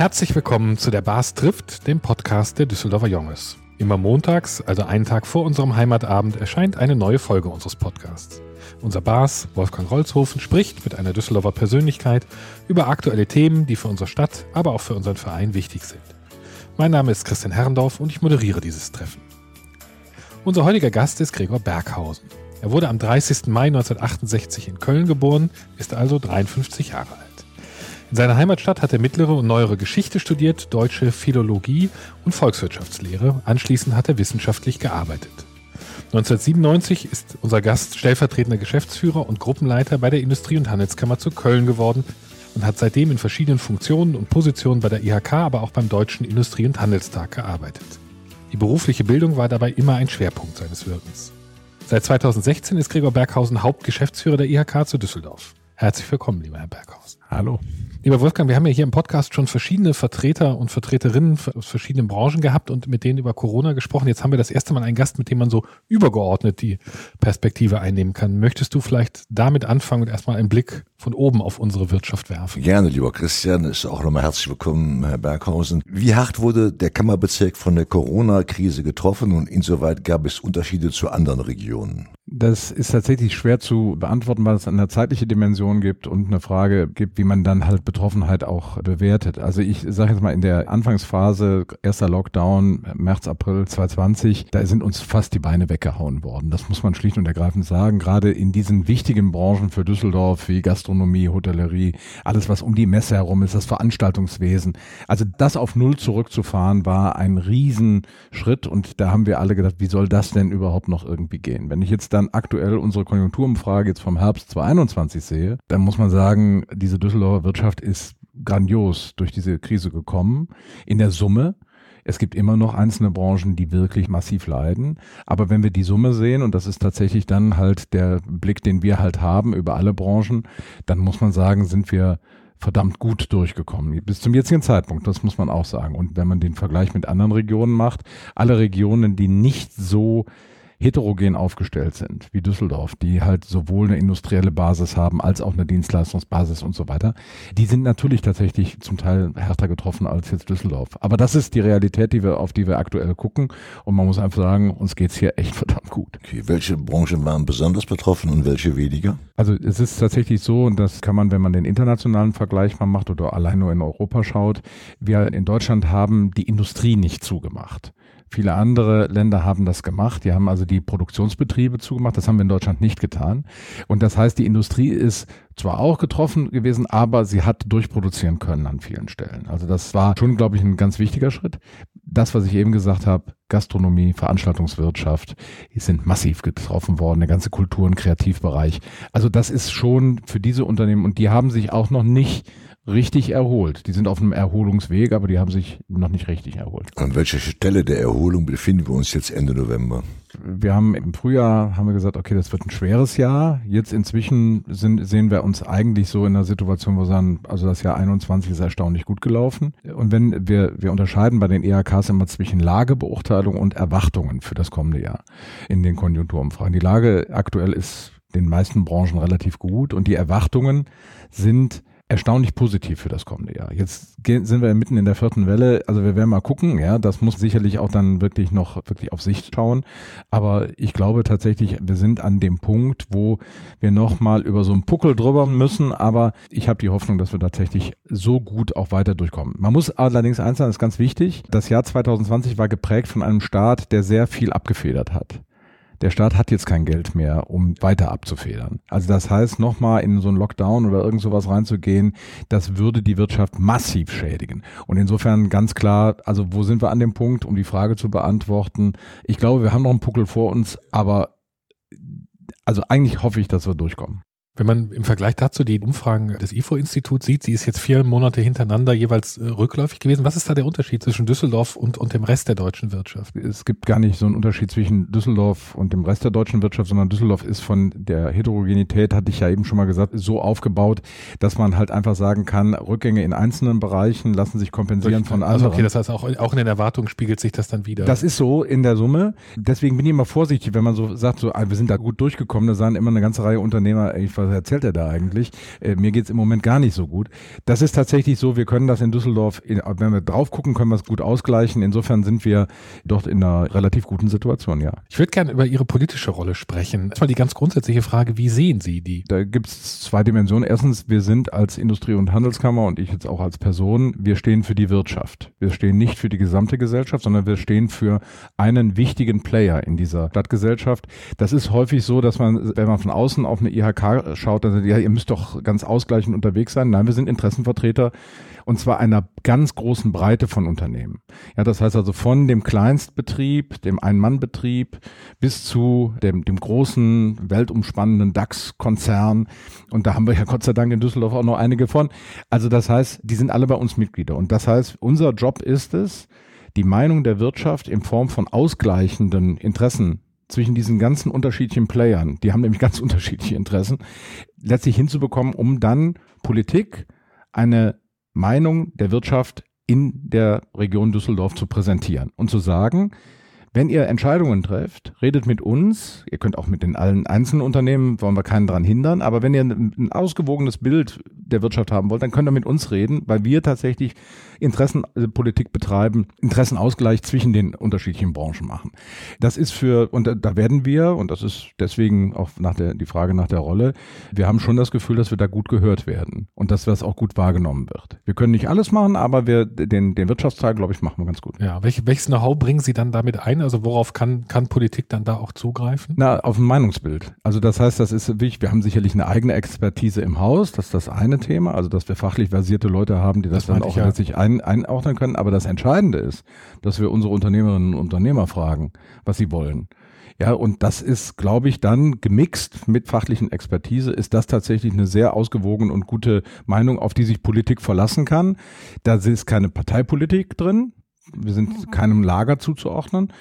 Herzlich willkommen zu der Bars trifft, dem Podcast der Düsseldorfer Jonges. Immer montags, also einen Tag vor unserem Heimatabend, erscheint eine neue Folge unseres Podcasts. Unser Bars, Wolfgang Rolzhofen, spricht mit einer Düsseldorfer Persönlichkeit über aktuelle Themen, die für unsere Stadt, aber auch für unseren Verein wichtig sind. Mein Name ist Christian Herrendorf und ich moderiere dieses Treffen. Unser heutiger Gast ist Gregor Berghausen. Er wurde am 30. Mai 1968 in Köln geboren, ist also 53 Jahre alt. In seiner Heimatstadt hat er mittlere und neuere Geschichte studiert, deutsche Philologie und Volkswirtschaftslehre. Anschließend hat er wissenschaftlich gearbeitet. 1997 ist unser Gast stellvertretender Geschäftsführer und Gruppenleiter bei der Industrie- und Handelskammer zu Köln geworden und hat seitdem in verschiedenen Funktionen und Positionen bei der IHK, aber auch beim Deutschen Industrie- und Handelstag gearbeitet. Die berufliche Bildung war dabei immer ein Schwerpunkt seines Wirkens. Seit 2016 ist Gregor Berghausen Hauptgeschäftsführer der IHK zu Düsseldorf. Herzlich willkommen, lieber Herr Berghausen. Hallo. Lieber Wolfgang, wir haben ja hier im Podcast schon verschiedene Vertreter und Vertreterinnen aus verschiedenen Branchen gehabt und mit denen über Corona gesprochen. Jetzt haben wir das erste Mal einen Gast, mit dem man so übergeordnet die Perspektive einnehmen kann. Möchtest du vielleicht damit anfangen und erstmal einen Blick von oben auf unsere Wirtschaft werfen? Gerne, lieber Christian. Ist auch nochmal herzlich willkommen, Herr Berghausen. Wie hart wurde der Kammerbezirk von der Corona-Krise getroffen und insoweit gab es Unterschiede zu anderen Regionen? Das ist tatsächlich schwer zu beantworten, weil es eine zeitliche Dimension gibt und eine Frage gibt, wie man dann halt Betroffenheit auch bewertet. Also ich sage jetzt mal in der Anfangsphase, erster Lockdown, März, April 2020, da sind uns fast die Beine weggehauen worden. Das muss man schlicht und ergreifend sagen. Gerade in diesen wichtigen Branchen für Düsseldorf wie Gastronomie, Hotellerie, alles was um die Messe herum ist, das Veranstaltungswesen. Also das auf Null zurückzufahren war ein Riesenschritt und da haben wir alle gedacht, wie soll das denn überhaupt noch irgendwie gehen? Wenn ich jetzt dann aktuell unsere Konjunkturumfrage jetzt vom Herbst 2021 sehe, dann muss man sagen, diese Düsseldorfer Wirtschaft ist grandios durch diese Krise gekommen. In der Summe. Es gibt immer noch einzelne Branchen, die wirklich massiv leiden. Aber wenn wir die Summe sehen, und das ist tatsächlich dann halt der Blick, den wir halt haben über alle Branchen, dann muss man sagen, sind wir verdammt gut durchgekommen. Bis zum jetzigen Zeitpunkt, das muss man auch sagen. Und wenn man den Vergleich mit anderen Regionen macht, alle Regionen, die nicht so heterogen aufgestellt sind, wie Düsseldorf, die halt sowohl eine industrielle Basis haben als auch eine Dienstleistungsbasis und so weiter, die sind natürlich tatsächlich zum Teil härter getroffen als jetzt Düsseldorf. Aber das ist die Realität, die wir, auf die wir aktuell gucken. Und man muss einfach sagen, uns geht's hier echt verdammt gut. Okay, welche Branchen waren besonders betroffen und welche weniger? Also es ist tatsächlich so, und das kann man, wenn man den internationalen Vergleich mal macht oder allein nur in Europa schaut, wir in Deutschland haben die Industrie nicht zugemacht. Viele andere Länder haben das gemacht. Die haben also die Produktionsbetriebe zugemacht. Das haben wir in Deutschland nicht getan. Und das heißt, die Industrie ist zwar auch getroffen gewesen, aber sie hat durchproduzieren können an vielen Stellen. Also das war schon, glaube ich, ein ganz wichtiger Schritt. Das, was ich eben gesagt habe, Gastronomie, Veranstaltungswirtschaft, die sind massiv getroffen worden, der ganze Kultur- und Kreativbereich. Also das ist schon für diese Unternehmen und die haben sich auch noch nicht richtig erholt. Die sind auf einem Erholungsweg, aber die haben sich noch nicht richtig erholt. An welcher Stelle der Erholung befinden wir uns jetzt Ende November? Wir haben im Frühjahr haben wir gesagt, okay, das wird ein schweres Jahr. Jetzt inzwischen sind, sehen wir uns eigentlich so in einer Situation, wo wir sagen, also das Jahr 21 ist erstaunlich gut gelaufen. Und wenn wir, wir unterscheiden bei den EHKs immer zwischen Lagebeurteilung und Erwartungen für das kommende Jahr in den Konjunkturumfragen. Die Lage aktuell ist den meisten Branchen relativ gut und die Erwartungen sind erstaunlich positiv für das kommende Jahr. Jetzt sind wir mitten in der vierten Welle, also wir werden mal gucken, ja, das muss sicherlich auch dann wirklich noch wirklich auf Sicht schauen, aber ich glaube tatsächlich, wir sind an dem Punkt, wo wir nochmal über so einen Puckel drüber müssen, aber ich habe die Hoffnung, dass wir tatsächlich so gut auch weiter durchkommen. Man muss allerdings eins sagen, ist ganz wichtig, das Jahr 2020 war geprägt von einem Staat, der sehr viel abgefedert hat der Staat hat jetzt kein Geld mehr, um weiter abzufedern. Also das heißt, nochmal in so einen Lockdown oder irgend sowas reinzugehen, das würde die Wirtschaft massiv schädigen. Und insofern ganz klar, also wo sind wir an dem Punkt, um die Frage zu beantworten? Ich glaube, wir haben noch einen Puckel vor uns, aber also eigentlich hoffe ich, dass wir durchkommen. Wenn man im Vergleich dazu die Umfragen des IFO-Instituts sieht, sie ist jetzt vier Monate hintereinander jeweils äh, rückläufig gewesen. Was ist da der Unterschied zwischen Düsseldorf und, und dem Rest der deutschen Wirtschaft? Es gibt gar nicht so einen Unterschied zwischen Düsseldorf und dem Rest der deutschen Wirtschaft, sondern Düsseldorf ist von der Heterogenität, hatte ich ja eben schon mal gesagt, so aufgebaut, dass man halt einfach sagen kann, Rückgänge in einzelnen Bereichen lassen sich kompensieren von anderen. Also okay, das heißt auch, auch in den Erwartungen spiegelt sich das dann wieder. Das ist so in der Summe. Deswegen bin ich immer vorsichtig, wenn man so sagt, so, ah, wir sind da gut durchgekommen, da sagen immer eine ganze Reihe Unternehmer, ey, was was erzählt er da eigentlich? Äh, mir geht's im Moment gar nicht so gut. Das ist tatsächlich so, wir können das in Düsseldorf, wenn wir drauf gucken, können wir es gut ausgleichen. Insofern sind wir dort in einer relativ guten Situation, ja. Ich würde gerne über Ihre politische Rolle sprechen. Das war die ganz grundsätzliche Frage, wie sehen Sie die? Da gibt's zwei Dimensionen. Erstens, wir sind als Industrie- und Handelskammer und ich jetzt auch als Person, wir stehen für die Wirtschaft. Wir stehen nicht für die gesamte Gesellschaft, sondern wir stehen für einen wichtigen Player in dieser Stadtgesellschaft. Das ist häufig so, dass man, wenn man von außen auf eine IHK schaut, dann sagt, ja, ihr müsst doch ganz ausgleichend unterwegs sein. Nein, wir sind Interessenvertreter und zwar einer ganz großen Breite von Unternehmen. Ja, das heißt also von dem Kleinstbetrieb, dem Ein-Mann-Betrieb bis zu dem, dem großen, weltumspannenden DAX-Konzern. Und da haben wir ja Gott sei Dank in Düsseldorf auch noch einige von. Also das heißt, die sind alle bei uns Mitglieder. Und das heißt, unser Job ist es, die Meinung der Wirtschaft in Form von ausgleichenden Interessen zwischen diesen ganzen unterschiedlichen Playern, die haben nämlich ganz unterschiedliche Interessen, letztlich hinzubekommen, um dann Politik eine Meinung der Wirtschaft in der Region Düsseldorf zu präsentieren und zu sagen, wenn ihr Entscheidungen trefft, redet mit uns. Ihr könnt auch mit den allen einzelnen Unternehmen, wollen wir keinen daran hindern. Aber wenn ihr ein, ausgewogenes Bild der Wirtschaft haben wollt, dann könnt ihr mit uns reden, weil wir tatsächlich Interessenpolitik betreiben, Interessenausgleich zwischen den unterschiedlichen Branchen machen. Das ist für, und da werden wir, und das ist deswegen auch nach der, die Frage nach der Rolle, wir haben schon das Gefühl, dass wir da gut gehört werden und dass das auch gut wahrgenommen wird. Wir können nicht alles machen, aber wir, den, den Wirtschaftsteil, glaube ich, machen wir ganz gut. Ja, welche, welches Know-how bringen Sie dann damit ein? Also worauf kann, kann Politik dann da auch zugreifen? Na, auf ein Meinungsbild. Also das heißt, das ist wichtig. Wir haben sicherlich eine eigene Expertise im Haus. Das ist das eine Thema. Also, dass wir fachlich versierte Leute haben, die das, das dann auch ja. letztlich ein ein, einordnen können. Aber das Entscheidende ist, dass wir unsere Unternehmerinnen und Unternehmer fragen, was sie wollen. Ja, und das ist, glaube ich, dann gemixt mit fachlichen Expertise, ist das tatsächlich eine sehr ausgewogene und gute Meinung, auf die sich Politik verlassen kann. Da ist keine Parteipolitik drin, wir sind keinem Lager zuzuordnen.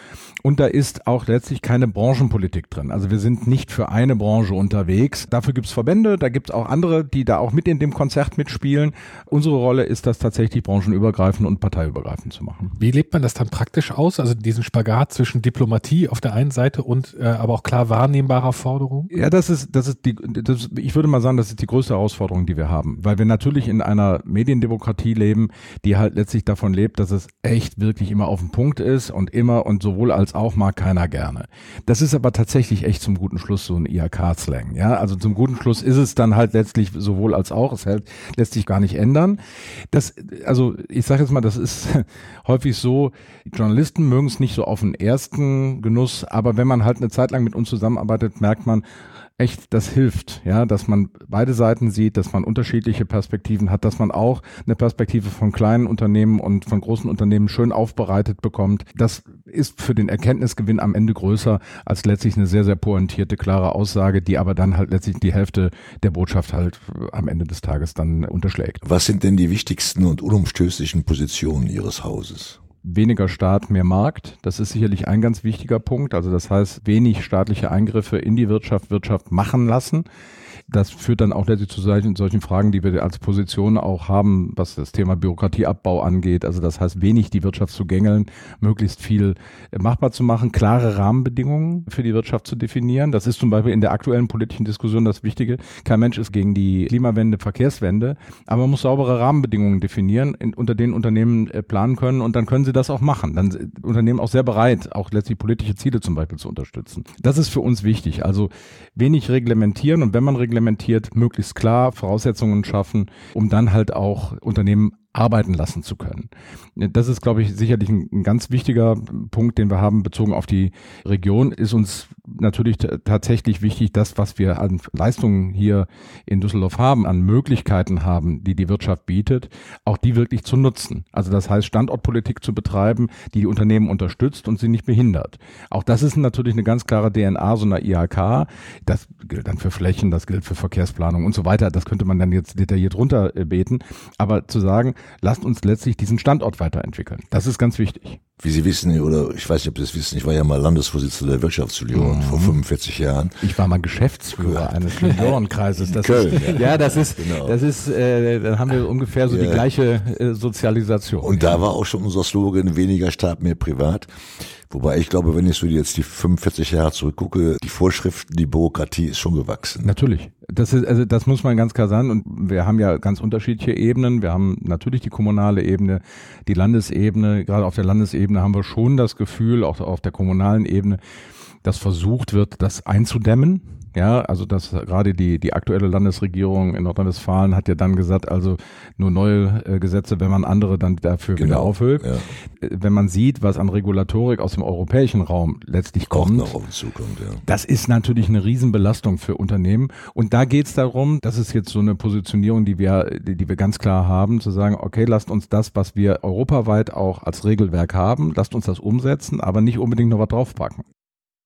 Und da ist auch letztlich keine Branchenpolitik drin. Also wir sind nicht für eine Branche unterwegs. Dafür gibt es Verbände, da gibt es auch andere, die da auch mit in dem Konzert mitspielen. Unsere Rolle ist das tatsächlich branchenübergreifend und parteiübergreifend zu machen. Wie lebt man das dann praktisch aus? Also diesen Spagat zwischen Diplomatie auf der einen Seite und äh, aber auch klar wahrnehmbarer Forderungen? Ja, das ist, das ist die, das, ich würde mal sagen, das ist die größte Herausforderung, die wir haben. Weil wir natürlich in einer Mediendemokratie leben, die halt letztlich davon lebt, dass es echt wirklich immer auf dem Punkt ist und immer und sowohl als auch mag keiner gerne. Das ist aber tatsächlich echt zum guten Schluss so ein IHK-Slang. Ja, also zum guten Schluss ist es dann halt letztlich sowohl als auch. Es hält, lässt sich gar nicht ändern. Das, also ich sage jetzt mal, das ist häufig so, Journalisten mögen es nicht so auf den ersten Genuss, aber wenn man halt eine Zeit lang mit uns zusammenarbeitet, merkt man, echt, das hilft, ja, dass man beide Seiten sieht, dass man unterschiedliche Perspektiven hat, dass man auch eine Perspektive von kleinen Unternehmen und von großen Unternehmen schön aufbereitet bekommt. Das ist für den Erkenntnisgewinn am Ende größer als letztlich eine sehr, sehr pointierte, klare Aussage, die aber dann halt letztlich die Hälfte der Botschaft halt am Ende des Tages dann unterschlägt. Was sind denn die wichtigsten und unumstößlichen Positionen Ihres Hauses? Weniger Staat, mehr Markt. Das ist sicherlich ein ganz wichtiger Punkt. Also das heißt, wenig staatliche Eingriffe in die Wirtschaft, Wirtschaft machen lassen das führt dann auch letztlich zu solchen, solchen Fragen, die wir als Position auch haben, was das Thema Bürokratieabbau angeht. Also das heißt, wenig die Wirtschaft zu gängeln, möglichst viel machbar zu machen, klare Rahmenbedingungen für die Wirtschaft zu definieren. Das ist zum Beispiel in der aktuellen politischen Diskussion das Wichtige. Kein Mensch ist gegen die Klimawende, Verkehrswende, aber man muss saubere Rahmenbedingungen definieren, in, unter denen Unternehmen äh, planen können und dann können sie das auch machen. Dann sind Unternehmen auch sehr bereit, auch letztlich politische Ziele zum Beispiel zu unterstützen. Das ist für uns wichtig. Also wenig reglementieren und wenn man reglementiert, reglementiert, möglichst klar Voraussetzungen schaffen, um dann halt auch Unternehmen arbeiten lassen zu können. Das ist, glaube ich, sicherlich ein, ein, ganz wichtiger Punkt, den wir haben bezogen auf die Region. Ist uns natürlich tatsächlich wichtig, das, was wir an Leistungen hier in Düsseldorf haben, an Möglichkeiten haben, die die Wirtschaft bietet, auch die wirklich zu nutzen. Also das heißt, Standortpolitik zu betreiben, die die Unternehmen unterstützt und sie nicht behindert. Auch das ist natürlich eine ganz klare DNA so einer IHK. Das gilt dann für Flächen, das gilt für Verkehrsplanung und so weiter. Das könnte man dann jetzt detailliert runterbeten. Aber zu sagen, lasst uns letztlich diesen Standort weiterentwickeln. Das ist ganz wichtig. Wie Sie wissen, oder ich weiß nicht, ob Sie das wissen, ich war ja mal Landesvorsitzender der Wirtschaftsunion mhm. vor 45 Jahren. Ich war mal Geschäftsführer eines Seniorenkreises. Das Köln, ist, ja. ja. das ist, genau. das ist, äh, dann haben wir ungefähr so ja. die gleiche äh, Sozialisation. Und da war auch schon unser Slogan, weniger Staat, mehr privat. Wobei ich glaube, wenn ich so jetzt die 45 Jahre zurückgucke, die Vorschriften, die Bürokratie ist schon gewachsen. Natürlich. Das ist, also das muss man ganz klar sagen. Und wir haben ja ganz unterschiedliche Ebenen. Wir haben natürlich die kommunale Ebene, die Landesebene. Gerade auf der Landesebene haben wir schon das Gefühl, auch auf der kommunalen Ebene, dass versucht wird, das einzudämmen ja, also das gerade die, die aktuelle Landesregierung in Nordrhein-Westfalen hat ja dann gesagt, also nur neue äh, Gesetze, wenn man andere dann dafür genau, wieder aufhöht. Ja. Äh, wenn man sieht, was an Regulatorik aus dem europäischen Raum letztlich kommt, Zukunft, ja. das ist natürlich eine Riesenbelastung für Unternehmen. Und da geht es darum, das ist jetzt so eine Positionierung, die wir, die, die wir ganz klar haben, zu sagen, okay, lasst uns das, was wir europaweit auch als Regelwerk haben, lasst uns das umsetzen, aber nicht unbedingt noch was draufpacken.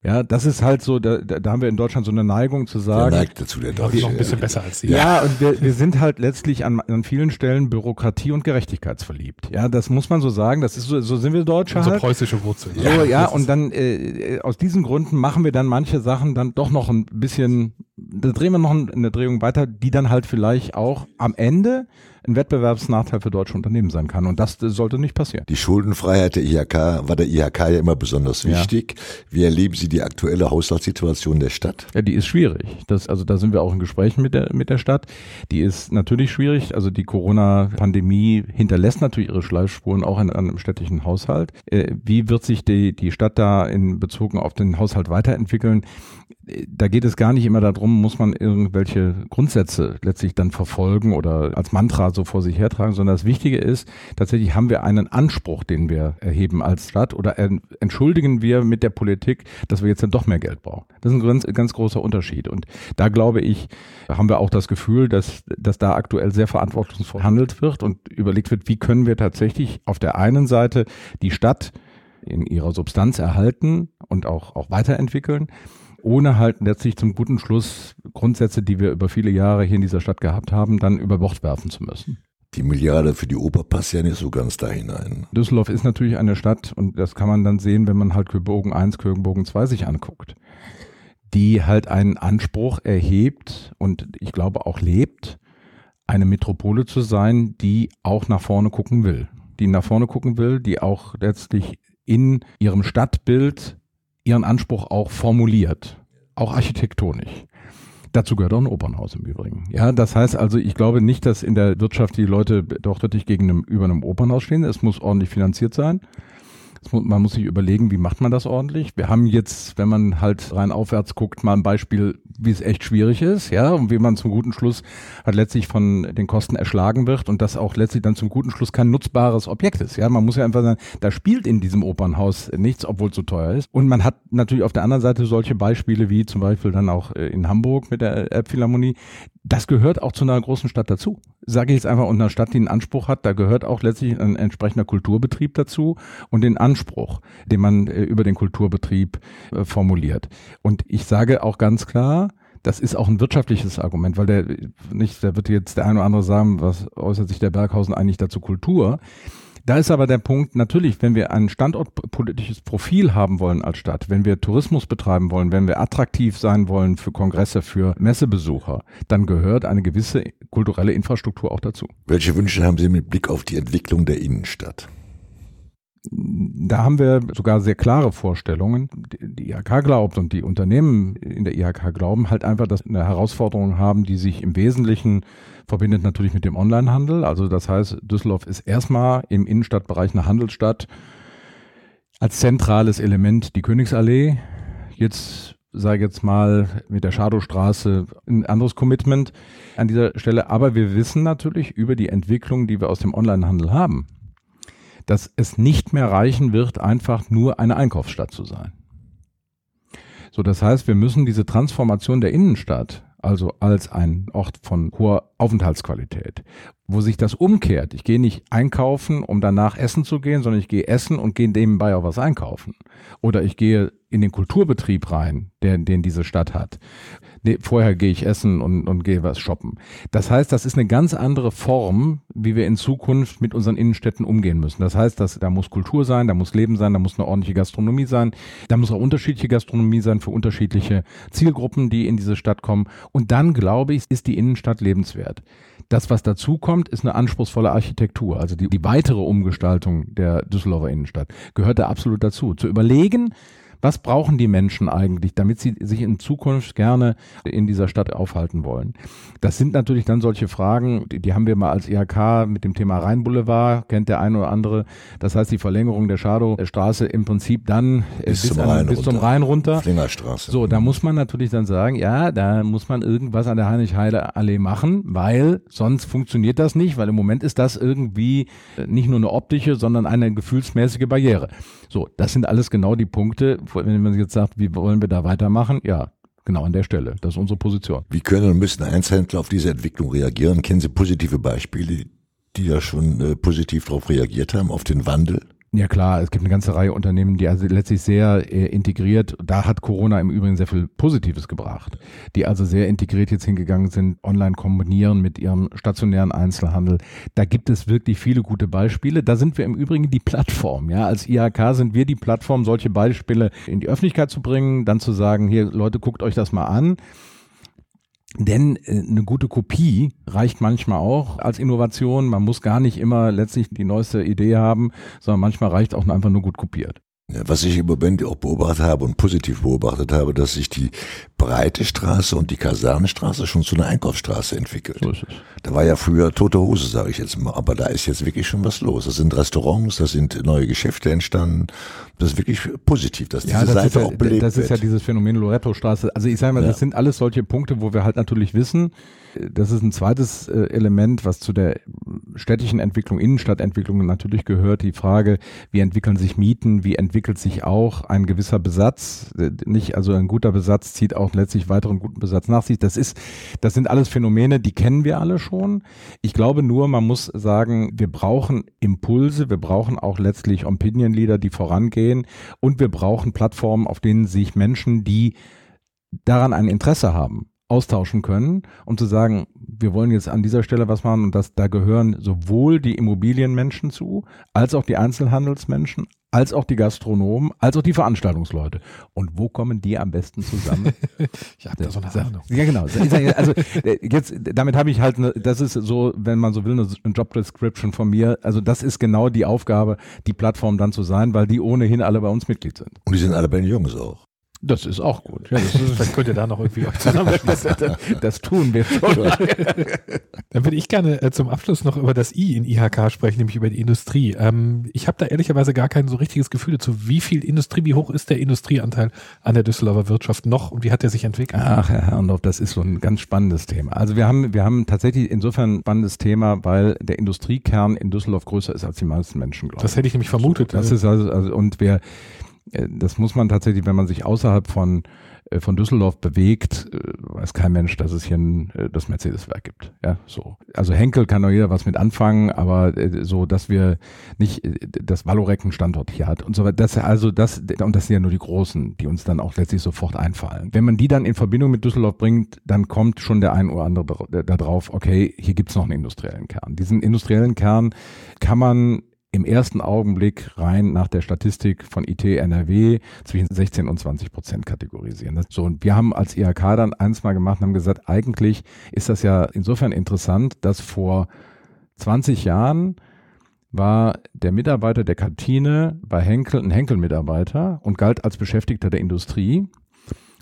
Ja, das ist halt so, da, da haben wir in Deutschland so eine Neigung zu sagen. Der neigt dazu, der Deutsche. Noch ein bisschen besser als Sie. Ja, und wir, wir sind halt letztlich an, an vielen Stellen Bürokratie und Gerechtigkeitsverliebt. Ja, das muss man so sagen. Das ist so, so sind wir Deutsche Unsere halt. preußische Wurzel. So, ja, ja und dann äh, aus diesen Gründen machen wir dann manche Sachen dann doch noch ein bisschen, da drehen wir noch eine Drehung weiter, die dann halt vielleicht auch am Ende ein Wettbewerbsnachteil für deutsche Unternehmen sein kann. Und das sollte nicht passieren. Die Schuldenfreiheit der IHK war der IHK ja immer besonders wichtig. Ja. Wie erleben Sie die aktuelle Haushaltssituation der Stadt? Ja, die ist schwierig. Das, also da sind wir auch in Gesprächen mit der, mit der Stadt. Die ist natürlich schwierig. Also die Corona-Pandemie hinterlässt natürlich ihre Schleifspuren auch in einem städtischen Haushalt. Äh, wie wird sich die, die Stadt da in Bezug auf den Haushalt weiterentwickeln? da geht es gar nicht immer darum, muss man irgendwelche Grundsätze letztlich dann verfolgen oder als Mantra so vor sich hertragen, sondern das Wichtige ist, tatsächlich haben wir einen Anspruch, den wir erheben als Stadt oder entschuldigen wir mit der Politik, dass wir jetzt dann doch mehr Geld brauchen. Das ist ein ganz, ganz großer Unterschied. Und da glaube ich, haben wir auch das Gefühl, dass, dass da aktuell sehr verantwortungsvoll handelt wird und überlegt wird, wie können wir tatsächlich auf der einen Seite die Stadt in ihrer Substanz erhalten und auch, auch weiterentwickeln ohne halt letztlich zum guten Schluss Grundsätze, die wir über viele Jahre hier in dieser Stadt gehabt haben, dann über Bord werfen zu müssen. Die Milliarde für die Oper passt ja nicht so ganz da hinein. Düsseldorf ist natürlich eine Stadt und das kann man dann sehen, wenn man halt Köbogen 1, Köbogen 2 sich anguckt, die halt einen Anspruch erhebt und ich glaube auch lebt, eine Metropole zu sein, die auch nach vorne gucken will. Die nach vorne gucken will, die auch letztlich in ihrem Stadtbild ihren Anspruch auch formuliert, auch architektonisch. Dazu gehört auch ein Opernhaus im Übrigen. Ja, das heißt also, ich glaube nicht, dass in der Wirtschaft die Leute doch wirklich gegen einem, über einem Opernhaus stehen. Es muss ordentlich finanziert sein man muss sich überlegen, wie macht man das ordentlich. Wir haben jetzt, wenn man halt rein aufwärts guckt, mal ein Beispiel, wie es echt schwierig ist, ja, und wie man zum guten Schluss halt letztlich von den Kosten erschlagen wird und das auch letztlich dann zum guten Schluss kein nutzbares Objekt ist. Ja, man muss ja einfach sagen, da spielt in diesem Opernhaus nichts, obwohl es so teuer ist. Und man hat natürlich auf der anderen Seite solche Beispiele wie zum Beispiel dann auch äh, in Hamburg mit der Elbphilharmonie, das gehört auch zu einer großen Stadt dazu. Sage ich jetzt einfach, und einer Stadt, die einen Anspruch hat, da gehört auch letztlich ein entsprechender Kulturbetrieb dazu und den Anspruch, den man äh, über den Kulturbetrieb äh, formuliert. Und ich sage auch ganz klar, das ist auch ein wirtschaftliches Argument, weil der nicht, da wird jetzt der eine oder andere sagen, was äußert sich der Berghausen eigentlich dazu Kultur? Da ist aber der Punkt, natürlich, wenn wir ein standortpolitisches Profil haben wollen als Stadt, wenn wir Tourismus betreiben wollen, wenn wir attraktiv sein wollen für Kongresse, für Messebesucher, dann gehört eine gewisse kulturelle Infrastruktur auch dazu. Welche Wünsche haben Sie mit Blick auf die Entwicklung der Innenstadt? Da haben wir sogar sehr klare Vorstellungen. Die IHK glaubt und die Unternehmen in der IHK glauben halt einfach, dass wir eine Herausforderung haben, die sich im Wesentlichen verbindet natürlich mit dem Onlinehandel. Also das heißt, Düsseldorf ist erstmal im Innenstadtbereich eine Handelsstadt als zentrales Element die Königsallee. Jetzt sage jetzt mal mit der Schadowstraße ein anderes Commitment an dieser Stelle. Aber wir wissen natürlich über die Entwicklung, die wir aus dem Onlinehandel haben dass es nicht mehr reichen wird, einfach nur eine Einkaufsstadt zu sein. So, das heißt, wir müssen diese Transformation der Innenstadt, also als ein Ort von hoher Aufenthaltsqualität, wo sich das umkehrt. Ich gehe nicht einkaufen, um danach essen zu gehen, sondern ich gehe essen und gehe nebenbei auch was einkaufen. Oder ich gehe in den Kulturbetrieb rein, der, den diese Stadt hat. Nee, vorher gehe ich essen und, und gehe was shoppen. Das heißt, das ist eine ganz andere Form, wie wir in Zukunft mit unseren Innenstädten umgehen müssen. Das heißt, dass da muss Kultur sein, da muss Leben sein, da muss eine ordentliche Gastronomie sein, da muss auch unterschiedliche Gastronomie sein für unterschiedliche Zielgruppen, die in diese Stadt kommen. Und dann, glaube ich, ist die Innenstadt lebenswert. Das, was dazu kommt, ist eine anspruchsvolle Architektur. Also die, die weitere Umgestaltung der Düsseldorfer Innenstadt gehört da absolut dazu. Zu überlegen, was brauchen die Menschen eigentlich, damit sie sich in Zukunft gerne in dieser Stadt aufhalten wollen? Das sind natürlich dann solche Fragen, die, die haben wir mal als IHK mit dem Thema Rheinboulevard, kennt der eine oder andere. Das heißt, die Verlängerung der Schadowstraße im Prinzip dann bis, bis, zum, Rhein bis zum Rhein runter. Flingerstraße. So, da muss man natürlich dann sagen, ja, da muss man irgendwas an der Heinrich-Heide-Allee machen, weil sonst funktioniert das nicht, weil im Moment ist das irgendwie nicht nur eine optische, sondern eine gefühlsmäßige Barriere. So, das sind alles genau die Punkte, wenn man jetzt sagt, wie wollen wir da weitermachen? Ja, genau an der Stelle. Das ist unsere Position. Wie können und müssen Einzelhändler auf diese Entwicklung reagieren? Kennen Sie positive Beispiele, die da schon äh, positiv darauf reagiert haben, auf den Wandel? Ja klar, es gibt eine ganze Reihe Unternehmen, die also letztlich sehr äh, integriert, da hat Corona im Übrigen sehr viel Positives gebracht, die also sehr integriert jetzt hingegangen sind, online kombinieren mit ihrem stationären Einzelhandel. Da gibt es wirklich viele gute Beispiele. Da sind wir im Übrigen die Plattform. Ja, als IHK sind wir die Plattform, solche Beispiele in die Öffentlichkeit zu bringen, dann zu sagen, hier Leute, guckt euch das mal an. Denn äh, eine gute Kopie reicht manchmal auch als Innovation. Man muss gar nicht immer letztlich die neueste Idee haben, sondern manchmal reicht auch einfach nur gut kopiert. Ja, was ich im Moment auch beobachtet habe und positiv beobachtet habe, dass sich die breite Straße und die Kasernenstraße schon zu einer Einkaufsstraße entwickelt. So. Da war ja früher tote Hose, sage ich jetzt mal, aber da ist jetzt wirklich schon was los. Das sind Restaurants, da sind neue Geschäfte entstanden. Das ist wirklich positiv, dass ja, diese das Seite ja, auch belebt Das ist wird. ja dieses Phänomen Loretto-Straße. Also ich sage mal, ja. das sind alles solche Punkte, wo wir halt natürlich wissen, das ist ein zweites äh, Element, was zu der städtischen Entwicklung, Innenstadtentwicklung natürlich gehört. Die Frage, wie entwickeln sich Mieten, wie entwickelt sich auch ein gewisser Besatz. Äh, nicht, also ein guter Besatz zieht auch letztlich weiteren guten Besatz nach sich. Das ist, das sind alles Phänomene, die kennen wir alle schon. Ich glaube nur, man muss sagen, wir brauchen Impulse, wir brauchen auch letztlich Opinion Leader, die vorangehen und wir brauchen Plattformen, auf denen sich Menschen, die daran ein Interesse haben, austauschen können, um zu sagen, wir wollen jetzt an dieser Stelle was machen und das, da gehören sowohl die Immobilienmenschen zu, als auch die Einzelhandelsmenschen, als auch die Gastronomen, als auch die Veranstaltungsleute. Und wo kommen die am besten zusammen? ich habe da so eine Ahnung. Ja, genau. Also äh, jetzt, damit habe ich halt, eine, das ist so, wenn man so will, eine Job Description von mir. Also das ist genau die Aufgabe, die Plattform dann zu sein, weil die ohnehin alle bei uns Mitglied sind. Und die sind alle bei den Jungs auch. Das ist auch gut. Ja, das ist, Vielleicht könnt ihr da noch irgendwie euch zusammenschließen. das, tun wir schon. Dann würde ich gerne äh, zum Abschluss noch über das I in IHK sprechen, nämlich über die Industrie. Ähm, ich habe da ehrlicherweise gar kein so richtiges Gefühl dazu, wie viel Industrie, wie hoch ist der Industrieanteil an der Düsseldorfer Wirtschaft noch und wie hat der sich entwickelt? Ach, Herr Herrndorf, das ist so ein ganz spannendes Thema. Also wir haben, wir haben tatsächlich insofern ein spannendes Thema, weil der Industriekern in Düsseldorf größer ist als die meisten Menschen glauben. Das hätte ich nämlich vermutet. Das ist also, also und wir das muss man tatsächlich, wenn man sich außerhalb von äh, von Düsseldorf bewegt, äh, weiß kein Mensch, dass es hier ein, das Mercedes-Werk gibt. Ja, so. Also Henkel kann doch jeder was mit anfangen, aber so, dass wir nicht das Valorec einen Standort hier hat und so weiter. Das, also das, und das sind ja nur die Großen, die uns dann auch letztlich sofort einfallen. Wenn man die dann in Verbindung mit Düsseldorf bringt, dann kommt schon der ein oder andere da drauf, okay, hier gibt's noch einen industriellen Kern. Diesen industriellen Kern kann man im ersten Augenblick rein nach der Statistik von IT NRW zwischen 16 und 20 Prozent kategorisieren. So, und wir haben als IHK dann eins mal gemacht und haben gesagt, eigentlich ist das ja insofern interessant, dass vor 20 Jahren war der Mitarbeiter der Kantine bei Henkel ein Henkel-Mitarbeiter und galt als Beschäftigter der Industrie.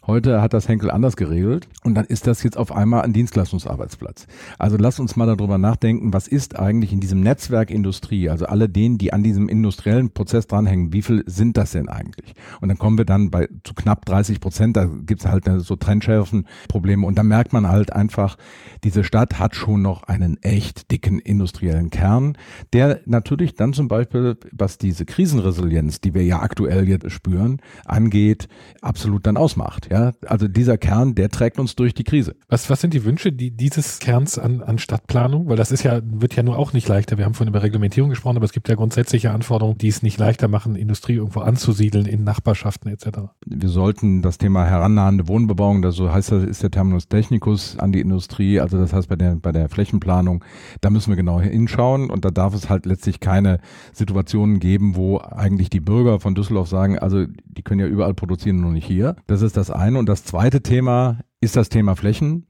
Heute hat das Henkel anders geregelt und dann ist das jetzt auf einmal ein Dienstleistungsarbeitsplatz. Also lass uns mal darüber nachdenken, was ist eigentlich in diesem Netzwerk Industrie, also alle denen, die an diesem industriellen Prozess dranhängen, wie viel sind das denn eigentlich? Und dann kommen wir dann bei zu knapp 30 Prozent, da gibt's halt so Trendschärfen-Probleme und da merkt man halt einfach, diese Stadt hat schon noch einen echt dicken industriellen Kern, der natürlich dann zum Beispiel, was diese Krisenresilienz, die wir ja aktuell jetzt spüren, angeht, absolut dann ausmacht. Ja, Ja, also dieser Kern, der trägt uns durch die Krise. Was, was sind die Wünsche die, dieses Kerns an, an Stadtplanung? Weil das ist ja, wird ja nur auch nicht leichter. Wir haben vorhin über Reglementierung gesprochen, aber es gibt ja grundsätzliche Anforderungen, die es nicht leichter machen, Industrie irgendwo anzusiedeln in Nachbarschaften etc. Wir sollten das Thema herannahende Wohnbebauung, das so heißt das, ist der Terminus technicus an die Industrie, also das heißt bei der, bei der Flächenplanung, da müssen wir genau hinschauen und da darf es halt letztlich keine Situationen geben, wo eigentlich die Bürger von Düsseldorf sagen, also die können ja überall produzieren, nur nicht hier. Das ist das eine. Und das zweite Thema ist das Thema Flächen.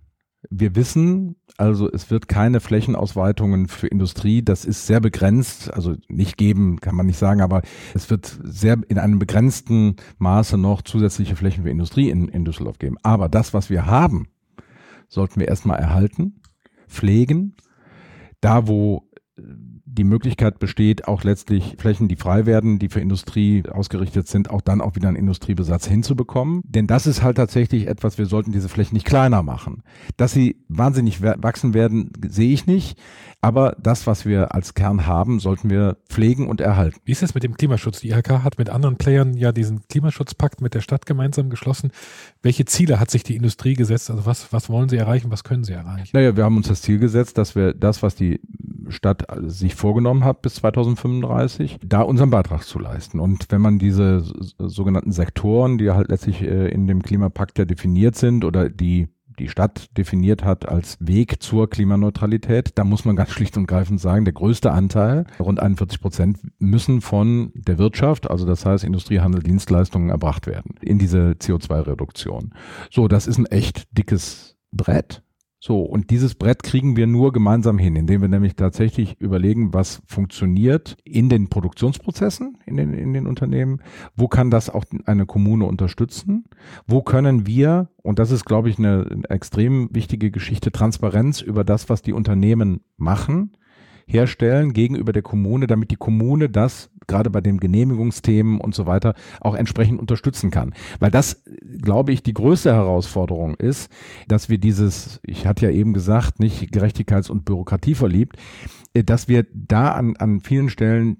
Wir wissen, also es wird keine Flächenausweitungen für Industrie, das ist sehr begrenzt, also nicht geben, kann man nicht sagen, aber es wird sehr in einem begrenzten Maße noch zusätzliche Flächen für Industrie in, in Düsseldorf geben. Aber das, was wir haben, sollten wir erstmal erhalten, pflegen. Da, wo die Möglichkeit besteht, auch letztlich Flächen, die frei werden, die für Industrie ausgerichtet sind, auch dann auch wieder einen Industriebesatz hinzubekommen. Denn das ist halt tatsächlich etwas, wir sollten diese Flächen nicht kleiner machen. Dass sie wahnsinnig wachsen werden, sehe ich nicht. Aber das, was wir als Kern haben, sollten wir pflegen und erhalten. Wie ist es mit dem Klimaschutz? Die IHK hat mit anderen Playern ja diesen Klimaschutzpakt mit der Stadt gemeinsam geschlossen. Welche Ziele hat sich die Industrie gesetzt? Also was, was wollen sie erreichen? Was können sie erreichen? Naja, wir haben uns das Ziel gesetzt, dass wir das, was die Stadt sich vorgenommen hat bis 2035, da unseren Beitrag zu leisten. Und wenn man diese sogenannten Sektoren, die halt letztlich äh, in dem Klimapakt ja definiert sind oder die die Stadt definiert hat als Weg zur Klimaneutralität, da muss man ganz schlicht und greifend sagen, der größte Anteil, rund 41 Prozent, müssen von der Wirtschaft, also das heißt Industrie, Handel, Dienstleistungen erbracht werden in diese CO2-Reduktion. So, das ist ein echt dickes Brett. So, und dieses Brett kriegen wir nur gemeinsam hin, indem wir nämlich tatsächlich überlegen, was funktioniert in den Produktionsprozessen, in den, in den Unternehmen, wo kann das auch eine Kommune unterstützen, wo können wir, und das ist, glaube ich, eine, eine extrem wichtige Geschichte, Transparenz über das, was die Unternehmen machen, herstellen gegenüber der Kommune, damit die Kommune das gerade bei den Genehmigungsthemen und so weiter auch entsprechend unterstützen kann. Weil das, glaube ich, die größte Herausforderung ist, dass wir dieses, ich hatte ja eben gesagt, nicht Gerechtigkeits- und Bürokratie verliebt, äh, dass wir da an, an vielen Stellen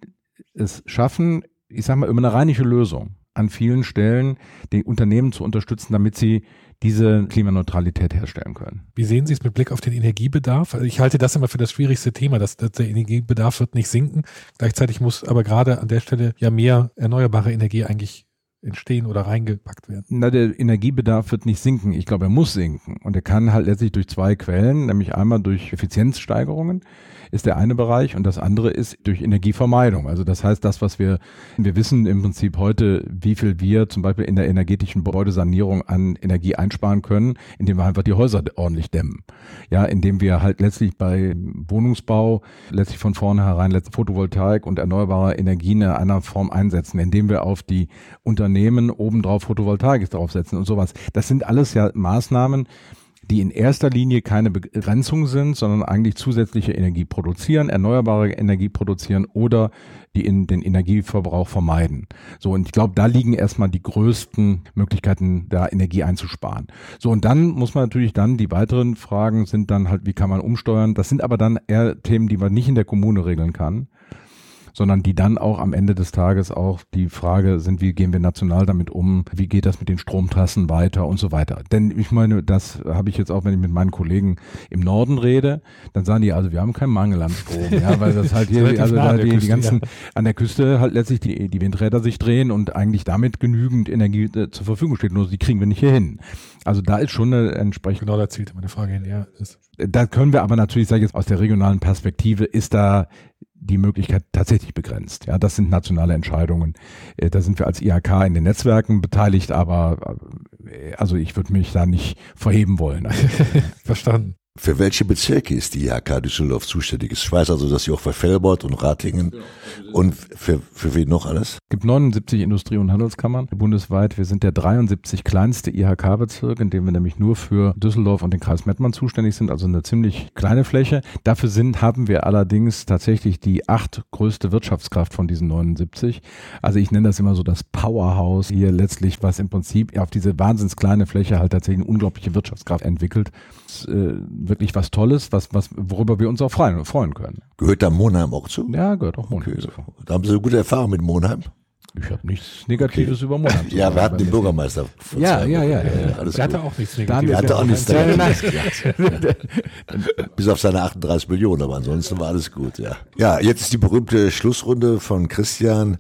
es schaffen, ich sage mal, über eine rheinische Lösung an vielen Stellen die Unternehmen zu unterstützen, damit sie diese Klimaneutralität herstellen können. Wie sehen Sie es mit Blick auf den Energiebedarf? Also ich halte das immer für das schwierigste Thema, dass, dass der Energiebedarf wird nicht sinken. Gleichzeitig muss aber gerade an der Stelle ja mehr erneuerbare Energie eigentlich entstehen oder reingepackt werden? Na, der Energiebedarf wird nicht sinken. Ich glaube, er muss sinken. Und er kann halt letztlich durch zwei Quellen, nämlich einmal durch Effizienzsteigerungen ist der eine Bereich und das andere ist durch Energievermeidung. Also das heißt, das, was wir, wir wissen im Prinzip heute, wie viel wir zum Beispiel in der energetischen Gebäudesanierung an Energie einsparen können, indem wir einfach die Häuser ordentlich dämmen. Ja, indem wir halt letztlich bei Wohnungsbau letztlich von vornherein Photovoltaik und erneuerbare Energien in einer Form einsetzen, indem wir auf die Unternehmen obendrauf Photovoltaik draufsetzen und sowas. Das sind alles ja Maßnahmen, die in erster Linie keine Begrenzung sind, sondern eigentlich zusätzliche Energie produzieren, erneuerbare Energie produzieren oder die in den Energieverbrauch vermeiden. So, und ich glaube, da liegen erstmal die größten Möglichkeiten, da Energie einzusparen. So, und dann muss man natürlich dann, die weiteren Fragen sind dann halt, wie kann man umsteuern? Das sind aber dann eher Themen, die man nicht in der Kommune regeln kann, sondern die dann auch am Ende des Tages auch die Frage sind, wie gehen wir national damit um, wie geht das mit den Stromtrassen weiter und so weiter. Denn ich meine, das habe ich jetzt auch, wenn ich mit meinen Kollegen im Norden rede, dann sagen die, also wir haben keinen Mangel an Strom, ja, weil das halt hier, also da die, Küste, die ganzen ja. an der Küste halt letztlich die, die Windräder sich drehen und eigentlich damit genügend Energie äh, zur Verfügung steht, nur die kriegen wir nicht hier hin. Also da ist schon eine entsprechende. Genau, da zielte meine Frage hin, ja. Da können wir aber natürlich, sage ich jetzt aus der regionalen Perspektive, ist da die Möglichkeit tatsächlich begrenzt. Ja, das sind nationale Entscheidungen. Äh, da sind wir als IHK in den Netzwerken beteiligt, aber äh, also ich würde mich da nicht verheben wollen. Verstanden. Für welche Bezirke ist die IHK Düsseldorf zuständig? Ich weiß also, dass sie auch für Fellbord und Ratingen und für, für wen noch alles? Es gibt 79 Industrie- und Handelskammern bundesweit. Wir sind der 73 kleinste IHK-Bezirk, in dem wir nämlich nur für Düsseldorf und den Kreis Mettmann zuständig sind, also eine ziemlich kleine Fläche. Dafür sind, haben wir allerdings tatsächlich die acht größte Wirtschaftskraft von diesen 79. Also ich nenne das immer so das Powerhouse hier letztlich, was im Prinzip auf diese wahnsinns kleine Fläche halt tatsächlich eine unglaubliche Wirtschaftskraft entwickelt. Das, äh, wirklich was Tolles, was, was, worüber wir uns auch freuen, freuen können. Gehört da Monheim auch zu? Ja, gehört auch Monheim okay. Zu. Da haben Sie eine gute Erfahrung mit Monheim? Ich habe nichts Negatives okay. über Monat. Ja, wir hatten den Bürgermeister. Ja, ja, ja, ja, ja. Alles er hatte auch nichts Negatives. Er hatte auch nichts Negatives. Bis auf seine 38 Millionen, aber ansonsten war alles gut, ja. Ja, jetzt ist die berühmte Schlussrunde von Christian.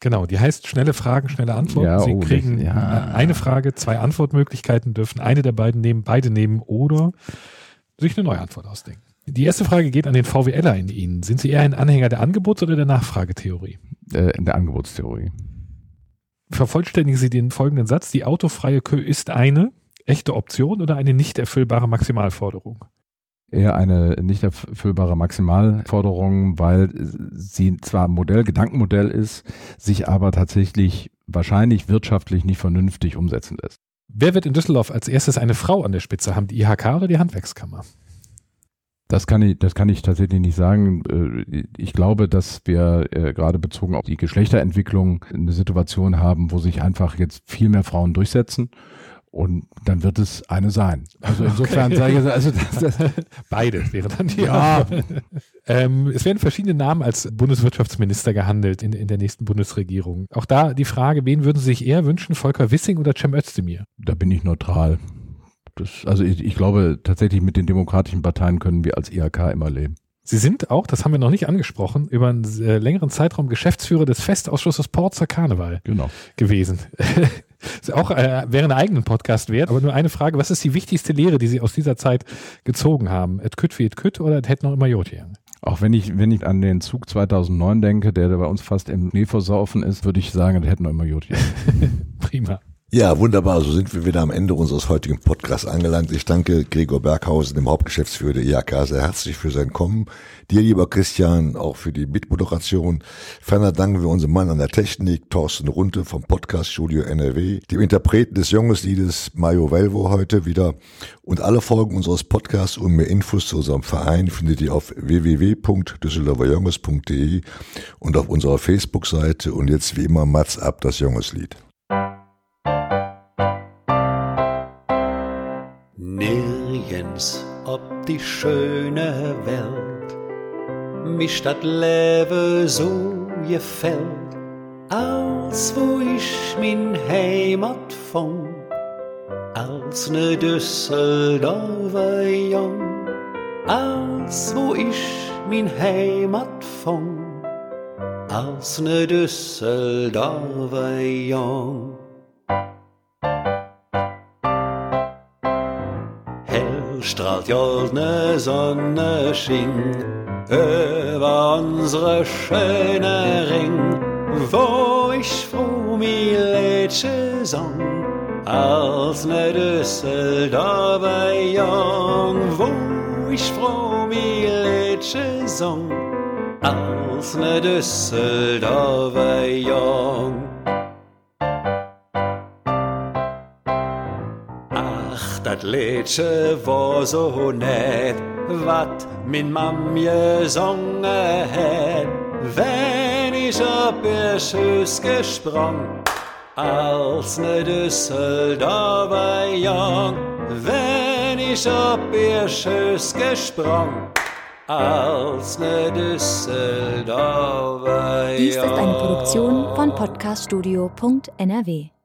Genau, die heißt schnelle Fragen, schnelle Antworten. Ja, Sie oh, kriegen ja. eine Frage, zwei Antwortmöglichkeiten, dürfen eine der beiden nehmen, beide nehmen oder sich eine neue Antwort ausdenken. Die erste Frage geht an den VWLer in Ihnen. Sind Sie eher ein Anhänger der Angebots- oder der Nachfragetheorie? Äh, in der Angebotstheorie. Vervollständigen Sie den folgenden Satz. Die autofreie Kö ist eine echte Option oder eine nicht erfüllbare Maximalforderung? Eher eine nicht erfüllbare Maximalforderung, weil sie zwar Modell, Gedankenmodell ist, sich aber tatsächlich wahrscheinlich wirtschaftlich nicht vernünftig umsetzen lässt. Wer wird in Düsseldorf als erstes eine Frau an der Spitze haben? Die IHK oder die Handwerkskammer? Das kann ich, das kann ich tatsächlich nicht sagen. Äh, ich glaube, dass wir äh, gerade bezogen auf die Geschlechterentwicklung eine Situation haben, wo sich einfach jetzt viel mehr Frauen durchsetzen. Und dann wird es eine sein. Also insofern okay. sage ich, also das, das beide wäre dann die. Ja. ähm, es werden verschiedene Namen als Bundeswirtschaftsminister gehandelt in, in der nächsten Bundesregierung. Auch da die Frage, wen würden Sie sich eher wünschen, Volker Wissing oder Cem Özdemir? Da bin ich neutral. Das, also ich, ich glaube tatsächlich mit den demokratischen Parteien können wir als IHK immer leben. Sie sind auch, das haben wir noch nicht angesprochen, über einen äh, längeren Zeitraum Geschäftsführer des Festausschusses Porzer Karneval genau. gewesen. ist auch äh, wäre einen eigenen Podcast wert, aber nur eine Frage, was ist die wichtigste Lehre, die Sie aus dieser Zeit gezogen haben? Et kütt wie et kütt oder et hätt noch immer Jotien? Auch wenn ich, wenn ich an den Zug 2009 denke, der, der bei uns fast im Schnee versaufen ist, würde ich sagen, et hätt noch immer Jotien. Prima. Ja, wunderbar. So sind wir wieder am Ende unseres heutigen Podcasts angelangt. Ich danke Gregor Berghausen, dem Hauptgeschäftsführer der IHK, sehr herzlich für sein Kommen. Dir, lieber Christian, auch für die Mitmoderation. Ferner danken wir unserem Mann an der Technik, Thorsten Runte vom Podcast Studio NRW, dem Interpreten des Jungesliedes Mario Velvo heute wieder. Und alle Folgen unseres Podcasts und mehr Infos zu unserem Verein findet ihr auf www.düsseldorferjunges.de und auf unserer Facebook-Seite. Und jetzt wie immer Mats ab, das Jungeslied. Nirgends ob die schöne Welt mich das Leben so gefällt, als wo ich min Heimat fang, als ne Düsseldorfer Jung, als wo ich min Heimat fang, als ne Düsseldorfer Jung. Strahlt goldne Sonne schien über unsere schöne Ring, wo ich froh mi Lädsche sang, als ne Düsseldorfer Jung, wo ich froh mi Lädsche sang, als ne Düsseldorfer Jung. Dat Liedje war so nett, wat min Mam gesungen het, wenn ich op ihr Schüss gesprang, als ne Düsseldorfer Jung, wenn ich op ihr Schüss gesprang, als ne Düsseldorfer Jung. Dies ist eine Produktion von podcaststudio.nrw.